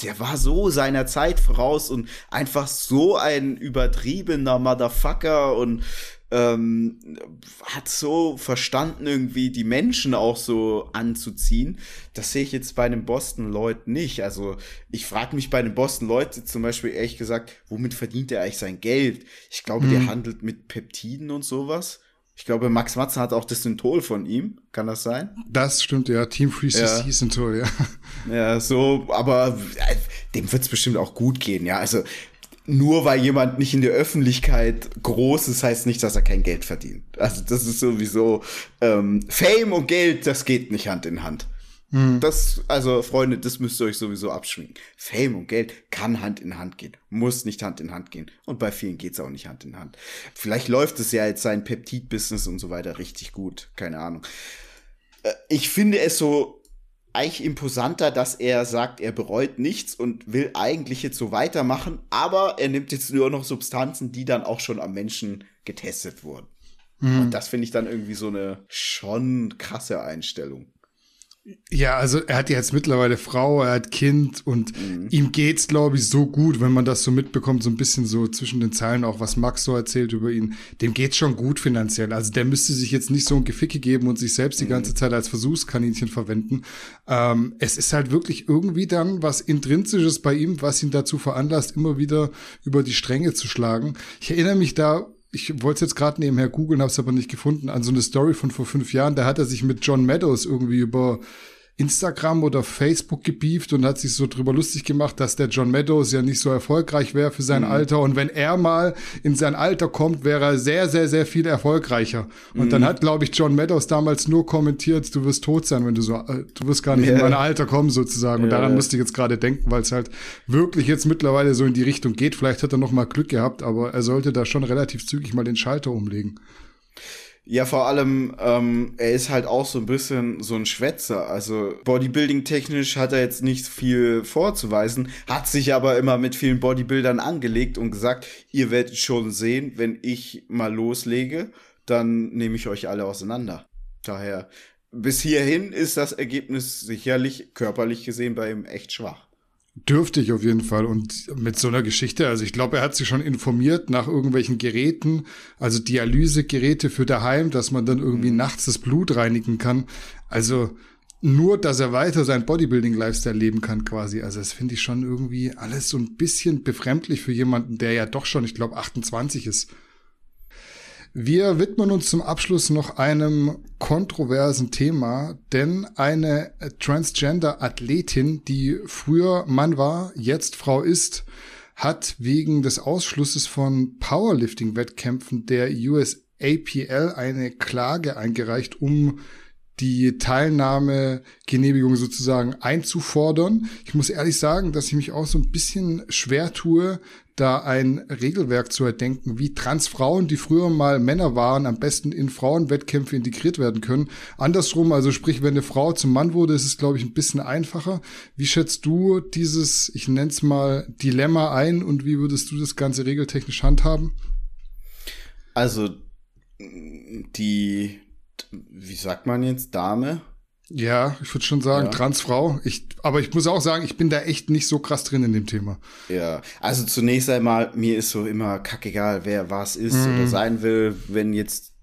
[SPEAKER 2] der war so seiner Zeit voraus und einfach so ein übertriebener Motherfucker und ähm, hat so verstanden, irgendwie die Menschen auch so anzuziehen. Das sehe ich jetzt bei einem Boston Lloyd nicht. Also ich frage mich bei einem Boston Lloyd zum Beispiel ehrlich gesagt, womit verdient er eigentlich sein Geld? Ich glaube, mhm. der handelt mit Peptiden und sowas. Ich glaube, Max Matzen hat auch das Synthol von ihm. Kann das sein?
[SPEAKER 1] Das stimmt, ja. Team Free CC ja. Synthol, ja.
[SPEAKER 2] Ja, so, aber äh, dem wird es bestimmt auch gut gehen, ja. Also nur weil jemand nicht in der Öffentlichkeit groß ist, heißt nicht, dass er kein Geld verdient. Also das ist sowieso ähm, Fame und Geld, das geht nicht Hand in Hand. Hm. Das, also Freunde, das müsst ihr euch sowieso abschwingen. Fame und Geld kann Hand in Hand gehen, muss nicht Hand in Hand gehen. Und bei vielen geht's auch nicht Hand in Hand. Vielleicht läuft es ja jetzt sein Peptid-Business und so weiter richtig gut, keine Ahnung. Äh, ich finde es so eigentlich imposanter, dass er sagt, er bereut nichts und will eigentlich jetzt so weitermachen, aber er nimmt jetzt nur noch Substanzen, die dann auch schon am Menschen getestet wurden. Mhm. Und das finde ich dann irgendwie so eine schon krasse Einstellung.
[SPEAKER 1] Ja, also er hat ja jetzt mittlerweile Frau, er hat Kind und mhm. ihm geht's, glaube ich, so gut, wenn man das so mitbekommt, so ein bisschen so zwischen den Zeilen auch, was Max so erzählt über ihn. Dem geht's schon gut finanziell. Also der müsste sich jetzt nicht so ein Geficke geben und sich selbst die mhm. ganze Zeit als Versuchskaninchen verwenden. Ähm, es ist halt wirklich irgendwie dann was Intrinsisches bei ihm, was ihn dazu veranlasst, immer wieder über die Stränge zu schlagen. Ich erinnere mich da ich wollte es jetzt gerade nebenher googeln, habe es aber nicht gefunden, an so eine Story von vor fünf Jahren. Da hat er sich mit John Meadows irgendwie über Instagram oder Facebook gebieft und hat sich so drüber lustig gemacht, dass der John Meadows ja nicht so erfolgreich wäre für sein mhm. Alter. Und wenn er mal in sein Alter kommt, wäre er sehr, sehr, sehr viel erfolgreicher. Und mhm. dann hat, glaube ich, John Meadows damals nur kommentiert, du wirst tot sein, wenn du so, äh, du wirst gar nicht yeah. in mein Alter kommen sozusagen. Und yeah. daran musste ich jetzt gerade denken, weil es halt wirklich jetzt mittlerweile so in die Richtung geht. Vielleicht hat er noch mal Glück gehabt, aber er sollte da schon relativ zügig mal den Schalter umlegen.
[SPEAKER 2] Ja, vor allem, ähm, er ist halt auch so ein bisschen so ein Schwätzer. Also Bodybuilding-technisch hat er jetzt nicht viel vorzuweisen, hat sich aber immer mit vielen Bodybuildern angelegt und gesagt, ihr werdet schon sehen, wenn ich mal loslege, dann nehme ich euch alle auseinander. Daher, bis hierhin ist das Ergebnis sicherlich körperlich gesehen bei ihm echt schwach.
[SPEAKER 1] Dürfte ich auf jeden Fall. Und mit so einer Geschichte, also ich glaube, er hat sich schon informiert nach irgendwelchen Geräten, also Dialysegeräte für daheim, dass man dann irgendwie mhm. nachts das Blut reinigen kann. Also nur, dass er weiter sein Bodybuilding-Lifestyle leben kann quasi. Also das finde ich schon irgendwie alles so ein bisschen befremdlich für jemanden, der ja doch schon, ich glaube, 28 ist. Wir widmen uns zum Abschluss noch einem kontroversen Thema, denn eine Transgender-Athletin, die früher Mann war, jetzt Frau ist, hat wegen des Ausschlusses von Powerlifting-Wettkämpfen der USAPL eine Klage eingereicht, um die Teilnahmegenehmigung sozusagen einzufordern. Ich muss ehrlich sagen, dass ich mich auch so ein bisschen schwer tue, da ein Regelwerk zu erdenken, wie Transfrauen, die früher mal Männer waren, am besten in Frauenwettkämpfe integriert werden können. Andersrum, also sprich, wenn eine Frau zum Mann wurde, ist es, glaube ich, ein bisschen einfacher. Wie schätzt du dieses, ich nenne es mal, Dilemma ein und wie würdest du das Ganze regeltechnisch handhaben?
[SPEAKER 2] Also die, wie sagt man jetzt, Dame?
[SPEAKER 1] Ja, ich würde schon sagen, ja. Transfrau. Ich, aber ich muss auch sagen, ich bin da echt nicht so krass drin in dem Thema.
[SPEAKER 2] Ja, also zunächst einmal, mir ist so immer kackegal, wer was ist mhm. oder sein will. Wenn jetzt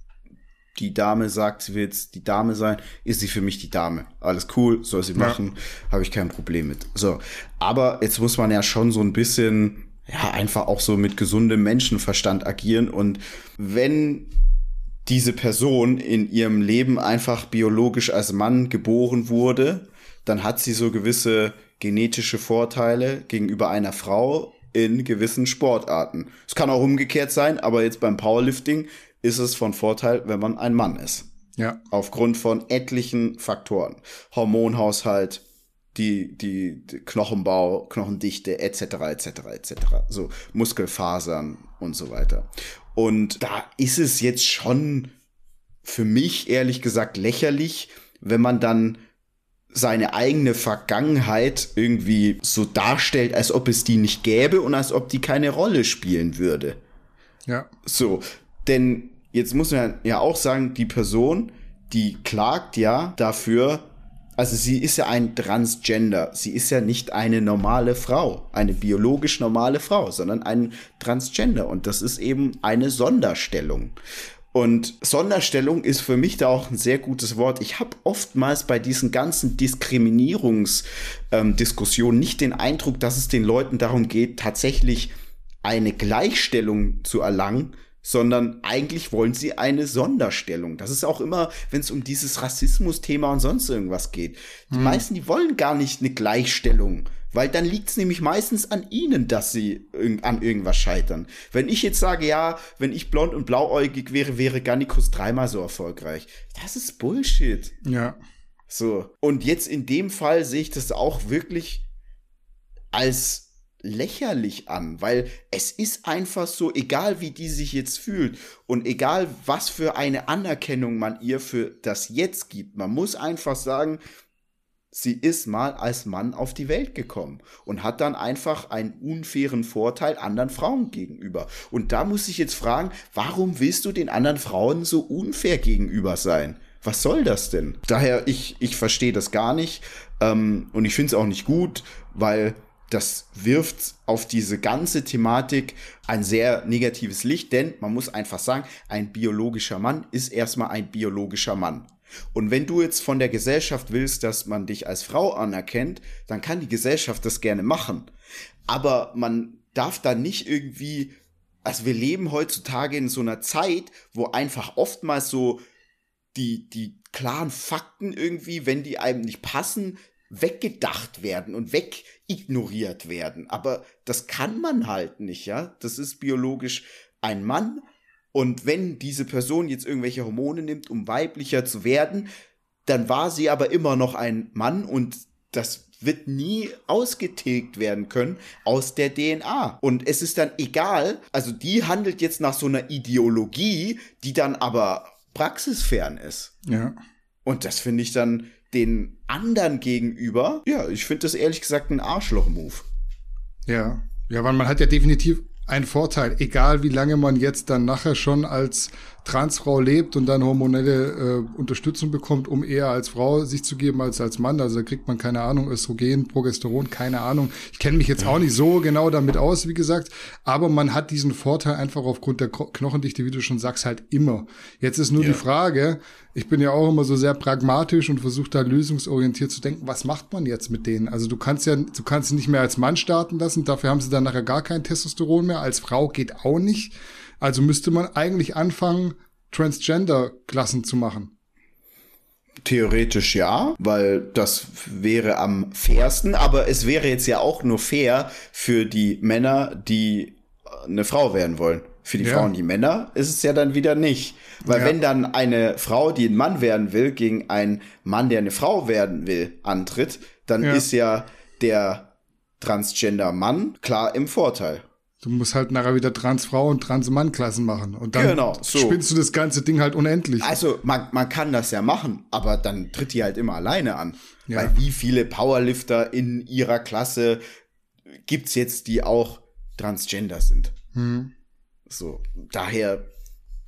[SPEAKER 2] die Dame sagt, sie will jetzt die Dame sein, ist sie für mich die Dame. Alles cool, soll sie machen, ja. habe ich kein Problem mit. So, aber jetzt muss man ja schon so ein bisschen, ja, einfach auch so mit gesundem Menschenverstand agieren. Und wenn diese Person in ihrem Leben einfach biologisch als Mann geboren wurde, dann hat sie so gewisse genetische Vorteile gegenüber einer Frau in gewissen Sportarten. Es kann auch umgekehrt sein, aber jetzt beim Powerlifting ist es von Vorteil, wenn man ein Mann ist.
[SPEAKER 1] Ja.
[SPEAKER 2] Aufgrund von etlichen Faktoren. Hormonhaushalt, die, die, die Knochenbau, Knochendichte, etc., etc., etc. So, Muskelfasern und so weiter. Und da ist es jetzt schon für mich ehrlich gesagt lächerlich, wenn man dann seine eigene Vergangenheit irgendwie so darstellt, als ob es die nicht gäbe und als ob die keine Rolle spielen würde.
[SPEAKER 1] Ja.
[SPEAKER 2] So, denn jetzt muss man ja auch sagen, die Person, die klagt ja dafür, also sie ist ja ein Transgender. Sie ist ja nicht eine normale Frau, eine biologisch normale Frau, sondern ein Transgender. Und das ist eben eine Sonderstellung. Und Sonderstellung ist für mich da auch ein sehr gutes Wort. Ich habe oftmals bei diesen ganzen Diskriminierungsdiskussionen ähm, nicht den Eindruck, dass es den Leuten darum geht, tatsächlich eine Gleichstellung zu erlangen, sondern eigentlich wollen sie eine Sonderstellung. Das ist auch immer, wenn es um dieses Rassismus-Thema und sonst irgendwas geht. Die hm. meisten, die wollen gar nicht eine Gleichstellung, weil dann liegt es nämlich meistens an ihnen, dass sie an irgendwas scheitern. Wenn ich jetzt sage, ja, wenn ich blond und blauäugig wäre, wäre Gannikus dreimal so erfolgreich. Das ist Bullshit.
[SPEAKER 1] Ja.
[SPEAKER 2] So. Und jetzt in dem Fall sehe ich das auch wirklich als lächerlich an, weil es ist einfach so, egal wie die sich jetzt fühlt und egal was für eine Anerkennung man ihr für das Jetzt gibt, man muss einfach sagen, sie ist mal als Mann auf die Welt gekommen und hat dann einfach einen unfairen Vorteil anderen Frauen gegenüber. Und da muss ich jetzt fragen, warum willst du den anderen Frauen so unfair gegenüber sein? Was soll das denn? Daher, ich, ich verstehe das gar nicht ähm, und ich finde es auch nicht gut, weil das wirft auf diese ganze Thematik ein sehr negatives Licht, denn man muss einfach sagen, ein biologischer Mann ist erstmal ein biologischer Mann. Und wenn du jetzt von der Gesellschaft willst, dass man dich als Frau anerkennt, dann kann die Gesellschaft das gerne machen. Aber man darf da nicht irgendwie, also wir leben heutzutage in so einer Zeit, wo einfach oftmals so die, die klaren Fakten irgendwie, wenn die einem nicht passen, weggedacht werden und wegignoriert werden. Aber das kann man halt nicht, ja. Das ist biologisch ein Mann. Und wenn diese Person jetzt irgendwelche Hormone nimmt, um weiblicher zu werden, dann war sie aber immer noch ein Mann und das wird nie ausgetilgt werden können aus der DNA. Und es ist dann egal, also die handelt jetzt nach so einer Ideologie, die dann aber praxisfern ist.
[SPEAKER 1] Ja.
[SPEAKER 2] Und das finde ich dann den anderen gegenüber, ja, ich finde das ehrlich gesagt ein Arschloch-Move.
[SPEAKER 1] Ja. Ja, weil man hat ja definitiv einen Vorteil, egal wie lange man jetzt dann nachher schon als Transfrau lebt und dann hormonelle äh, Unterstützung bekommt, um eher als Frau sich zu geben als als Mann. Also da kriegt man keine Ahnung, Östrogen, Progesteron, keine Ahnung. Ich kenne mich jetzt auch nicht so genau damit aus, wie gesagt, aber man hat diesen Vorteil einfach aufgrund der Knochendichte, wie du schon sagst, halt immer. Jetzt ist nur ja. die Frage, ich bin ja auch immer so sehr pragmatisch und versuche da lösungsorientiert zu denken, was macht man jetzt mit denen? Also du kannst ja, du kannst sie nicht mehr als Mann starten lassen, dafür haben sie dann nachher gar kein Testosteron mehr, als Frau geht auch nicht. Also müsste man eigentlich anfangen, Transgender-Klassen zu machen.
[SPEAKER 2] Theoretisch ja, weil das wäre am fairsten, aber es wäre jetzt ja auch nur fair für die Männer, die eine Frau werden wollen. Für die
[SPEAKER 1] Ja.
[SPEAKER 2] Frauen, die Männer, ist es ja dann wieder nicht. Weil
[SPEAKER 1] Ja.
[SPEAKER 2] wenn dann eine Frau, die ein Mann werden will, gegen einen Mann, der eine Frau werden will, antritt, dann
[SPEAKER 1] Ja.
[SPEAKER 2] ist ja der Transgender-Mann klar im Vorteil.
[SPEAKER 1] Du musst halt nachher wieder Transfrau und Transmann-Klassen machen. Und dann
[SPEAKER 2] Genau, so.
[SPEAKER 1] spinnst du das ganze Ding halt unendlich.
[SPEAKER 2] Also man, man kann das ja machen, aber dann tritt die halt immer alleine an.
[SPEAKER 1] Ja.
[SPEAKER 2] Weil wie viele Powerlifter in ihrer Klasse gibt's jetzt, die auch Transgender sind?
[SPEAKER 1] Hm.
[SPEAKER 2] So, daher,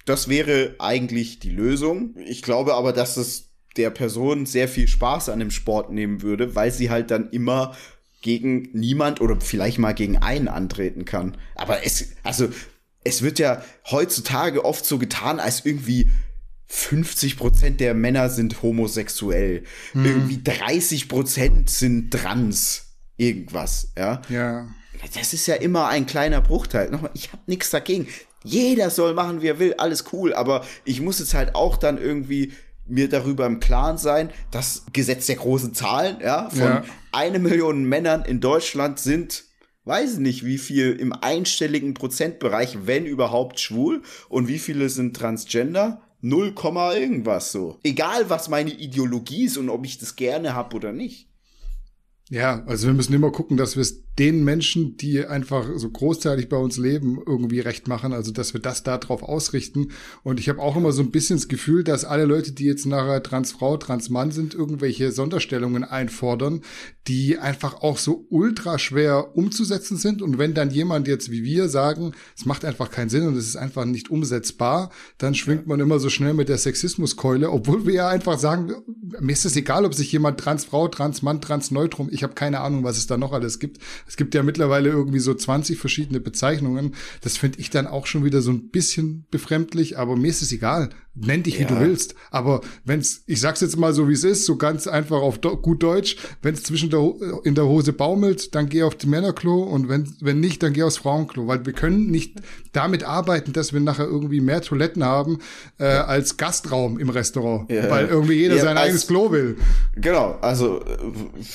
[SPEAKER 2] das wäre eigentlich die Lösung. Ich glaube aber, dass es der Person sehr viel Spaß an dem Sport nehmen würde, weil sie halt dann immer gegen niemand oder vielleicht mal gegen einen antreten kann. Aber es, also, es wird ja heutzutage oft so getan, als irgendwie 50 Prozent der Männer sind homosexuell. Irgendwie 30 Prozent sind trans. Irgendwas, ja.
[SPEAKER 1] Ja.
[SPEAKER 2] Das ist ja immer ein kleiner Bruchteil. Nochmal, ich habe nichts dagegen. Jeder soll machen, wie er will, alles cool. Aber ich muss jetzt halt auch dann irgendwie mir darüber im Klaren sein, das Gesetz der großen Zahlen, ja, von
[SPEAKER 1] Ja.
[SPEAKER 2] eine Million Männern in Deutschland sind, weiß nicht, wie viel im einstelligen Prozentbereich, wenn überhaupt, schwul und wie viele sind transgender. 0, Komma irgendwas so. Egal, was meine Ideologie ist und ob ich das gerne hab oder nicht.
[SPEAKER 1] Ja, also wir müssen immer gucken, dass wir es den Menschen, die einfach so großteilig bei uns leben, irgendwie recht machen. Also dass wir das darauf ausrichten. Und ich habe auch immer so ein bisschen das Gefühl, dass alle Leute, die jetzt nachher Transfrau, Transmann sind, irgendwelche Sonderstellungen einfordern, die einfach auch so ultra schwer umzusetzen sind. Und wenn dann jemand jetzt wie wir sagen, es macht einfach keinen Sinn und es ist einfach nicht umsetzbar, dann schwingt man immer so schnell mit der Sexismuskeule, obwohl wir ja einfach sagen, mir ist es egal, ob sich jemand Transfrau, Transmann, Transneutrum, ich habe keine Ahnung, was es da noch alles gibt. Es gibt ja mittlerweile irgendwie so 20 verschiedene Bezeichnungen. Das finde ich dann auch schon wieder so ein bisschen befremdlich, aber mir ist es egal. Nenn dich, wie
[SPEAKER 2] Ja.
[SPEAKER 1] du willst. Aber wenn's, ich sag's jetzt mal so, wie es ist, so ganz einfach auf do, gut Deutsch, wenn's zwischen der, Ho- in der Hose baumelt, dann geh auf die Männerklo und wenn, wenn nicht, dann geh aufs Frauenklo, weil wir können nicht damit arbeiten, dass wir nachher irgendwie mehr Toiletten haben äh, als Gastraum im Restaurant,
[SPEAKER 2] Ja.
[SPEAKER 1] weil irgendwie jeder
[SPEAKER 2] Ja,
[SPEAKER 1] sein
[SPEAKER 2] als-
[SPEAKER 1] eigenes Klo will.
[SPEAKER 2] Genau, also äh,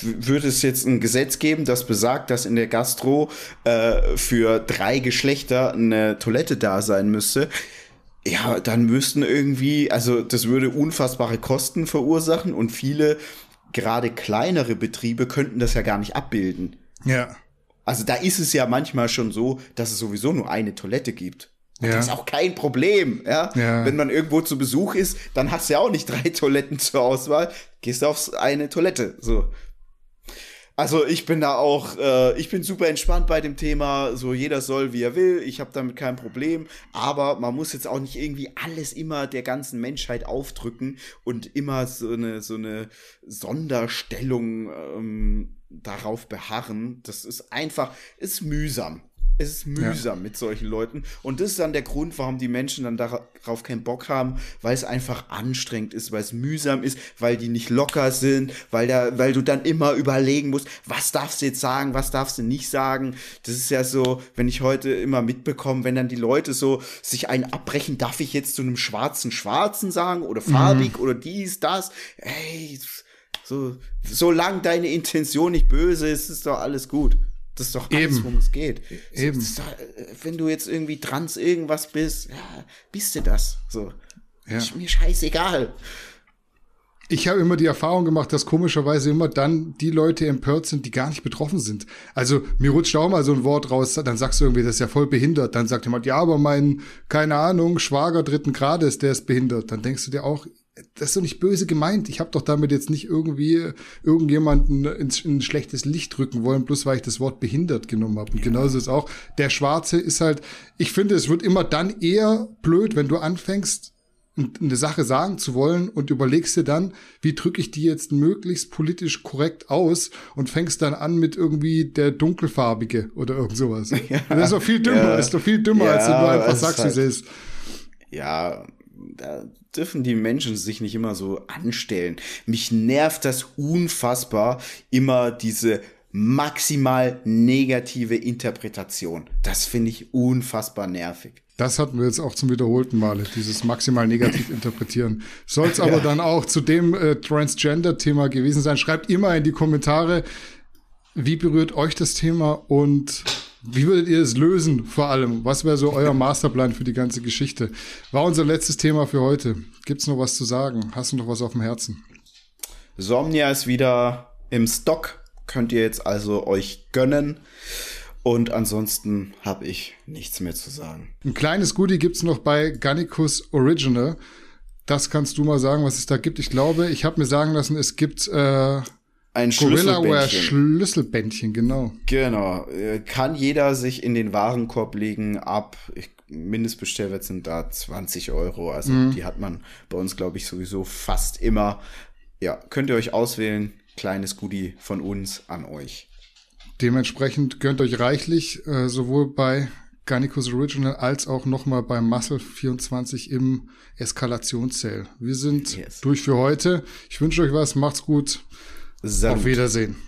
[SPEAKER 2] würde es jetzt ein Gesetz geben, das besagt, dass in der Gastro äh, für drei Geschlechter eine Toilette da sein müsste. Ja, dann müssten irgendwie, also das würde unfassbare Kosten verursachen und viele, gerade kleinere Betriebe, könnten das ja gar nicht abbilden.
[SPEAKER 1] Ja.
[SPEAKER 2] Also da ist es ja manchmal schon so, dass es sowieso nur eine Toilette gibt.
[SPEAKER 1] Ja.
[SPEAKER 2] Das ist auch kein Problem, ja?
[SPEAKER 1] Ja.
[SPEAKER 2] Wenn man irgendwo zu Besuch ist, dann hast du ja auch nicht drei Toiletten zur Auswahl, gehst auf eine Toilette, so. Also ich bin da auch, äh, ich bin super entspannt bei dem Thema, so jeder soll, wie er will, ich habe damit kein Problem, aber man muss jetzt auch nicht irgendwie alles immer der ganzen Menschheit aufdrücken und immer so eine, so eine Sonderstellung ähm, darauf beharren. Das ist einfach, ist mühsam. Es ist mühsam mit solchen Leuten. Und das ist dann der Grund, warum die Menschen dann darauf keinen Bock haben, weil es einfach anstrengend ist, weil es mühsam ist, weil die nicht locker sind, weil, da, weil du dann immer überlegen musst, was darfst du jetzt sagen, was darfst du nicht sagen. Das ist ja so, wenn ich heute immer mitbekomme, wenn dann die Leute so sich einen abbrechen, darf ich jetzt zu einem schwarzen Schwarzen sagen oder farbig oder dies, das. Ey, so, solange deine Intention nicht böse ist, ist doch alles gut. Das ist doch alles,
[SPEAKER 1] Eben.
[SPEAKER 2] worum es geht. So,
[SPEAKER 1] Eben.
[SPEAKER 2] doch, äh, wenn du jetzt irgendwie trans irgendwas bist, ja, bist du das. So.
[SPEAKER 1] Ja.
[SPEAKER 2] Ist mir scheißegal.
[SPEAKER 1] Ich habe immer die Erfahrung gemacht, dass komischerweise immer dann die Leute empört sind, die gar nicht betroffen sind. Also mir rutscht auch mal so ein Wort raus, dann sagst du irgendwie, das ist ja voll behindert. Dann sagt jemand, ja, aber mein, keine Ahnung, Schwager dritten Grades, der ist behindert. Dann denkst du dir auch, das ist doch nicht böse gemeint. Ich habe doch damit jetzt nicht irgendwie irgendjemanden ins, in ein schlechtes Licht drücken wollen, bloß weil ich das Wort behindert genommen habe. Und genauso ist auch, der Schwarze ist halt, ich finde, es wird immer dann eher blöd, wenn du anfängst, eine Sache sagen zu wollen und überlegst dir dann, wie drücke ich die jetzt möglichst politisch korrekt aus und fängst dann an mit irgendwie der dunkelfarbige oder irgend sowas. das ist doch viel dümmer,
[SPEAKER 2] Ja.
[SPEAKER 1] ist doch viel dümmer,
[SPEAKER 2] Ja,
[SPEAKER 1] als wenn du einfach sagst,
[SPEAKER 2] ist
[SPEAKER 1] wie
[SPEAKER 2] halt-
[SPEAKER 1] es ist.
[SPEAKER 2] Ja, da dürfen die Menschen sich nicht immer so anstellen. Mich nervt das unfassbar, immer diese maximal negative Interpretation. Das finde ich unfassbar nervig.
[SPEAKER 1] Das hatten wir jetzt auch zum wiederholten Male, dieses maximal negativ interpretieren. Soll es aber dann auch zu dem äh, Transgender-Thema gewesen sein. Schreibt immer in die Kommentare, wie berührt euch das Thema und Wie würdet ihr es lösen vor allem? Was wäre so euer Masterplan für die ganze Geschichte? War unser letztes Thema für heute. Gibt's noch was zu sagen? Hast du noch was auf dem Herzen?
[SPEAKER 2] Somnia ist wieder im Stock. Könnt ihr jetzt also euch gönnen. Und ansonsten habe ich nichts mehr zu sagen.
[SPEAKER 1] Ein kleines Goodie gibt's noch bei Gannicus Original. Das kannst du mal sagen, was es da gibt. Ich glaube, ich habe mir sagen lassen, es gibt äh,
[SPEAKER 2] ein Schlüsselbändchen.
[SPEAKER 1] Schlüsselbändchen, genau.
[SPEAKER 2] Genau. Äh, kann jeder sich in den Warenkorb legen ab, ich, Mindestbestellwert sind da 20 Euro. Also mhm. die hat man bei uns, glaube ich, sowieso fast immer. Ja, könnt ihr euch auswählen. Kleines Goodie von uns an euch.
[SPEAKER 1] Dementsprechend gönnt euch reichlich, äh, sowohl bei Garnicus Original als auch nochmal bei Muscle 24 im Eskalationszell. Wir sind yes. durch für heute. Ich wünsche euch was, macht's gut. Salut. Auf Wiedersehen.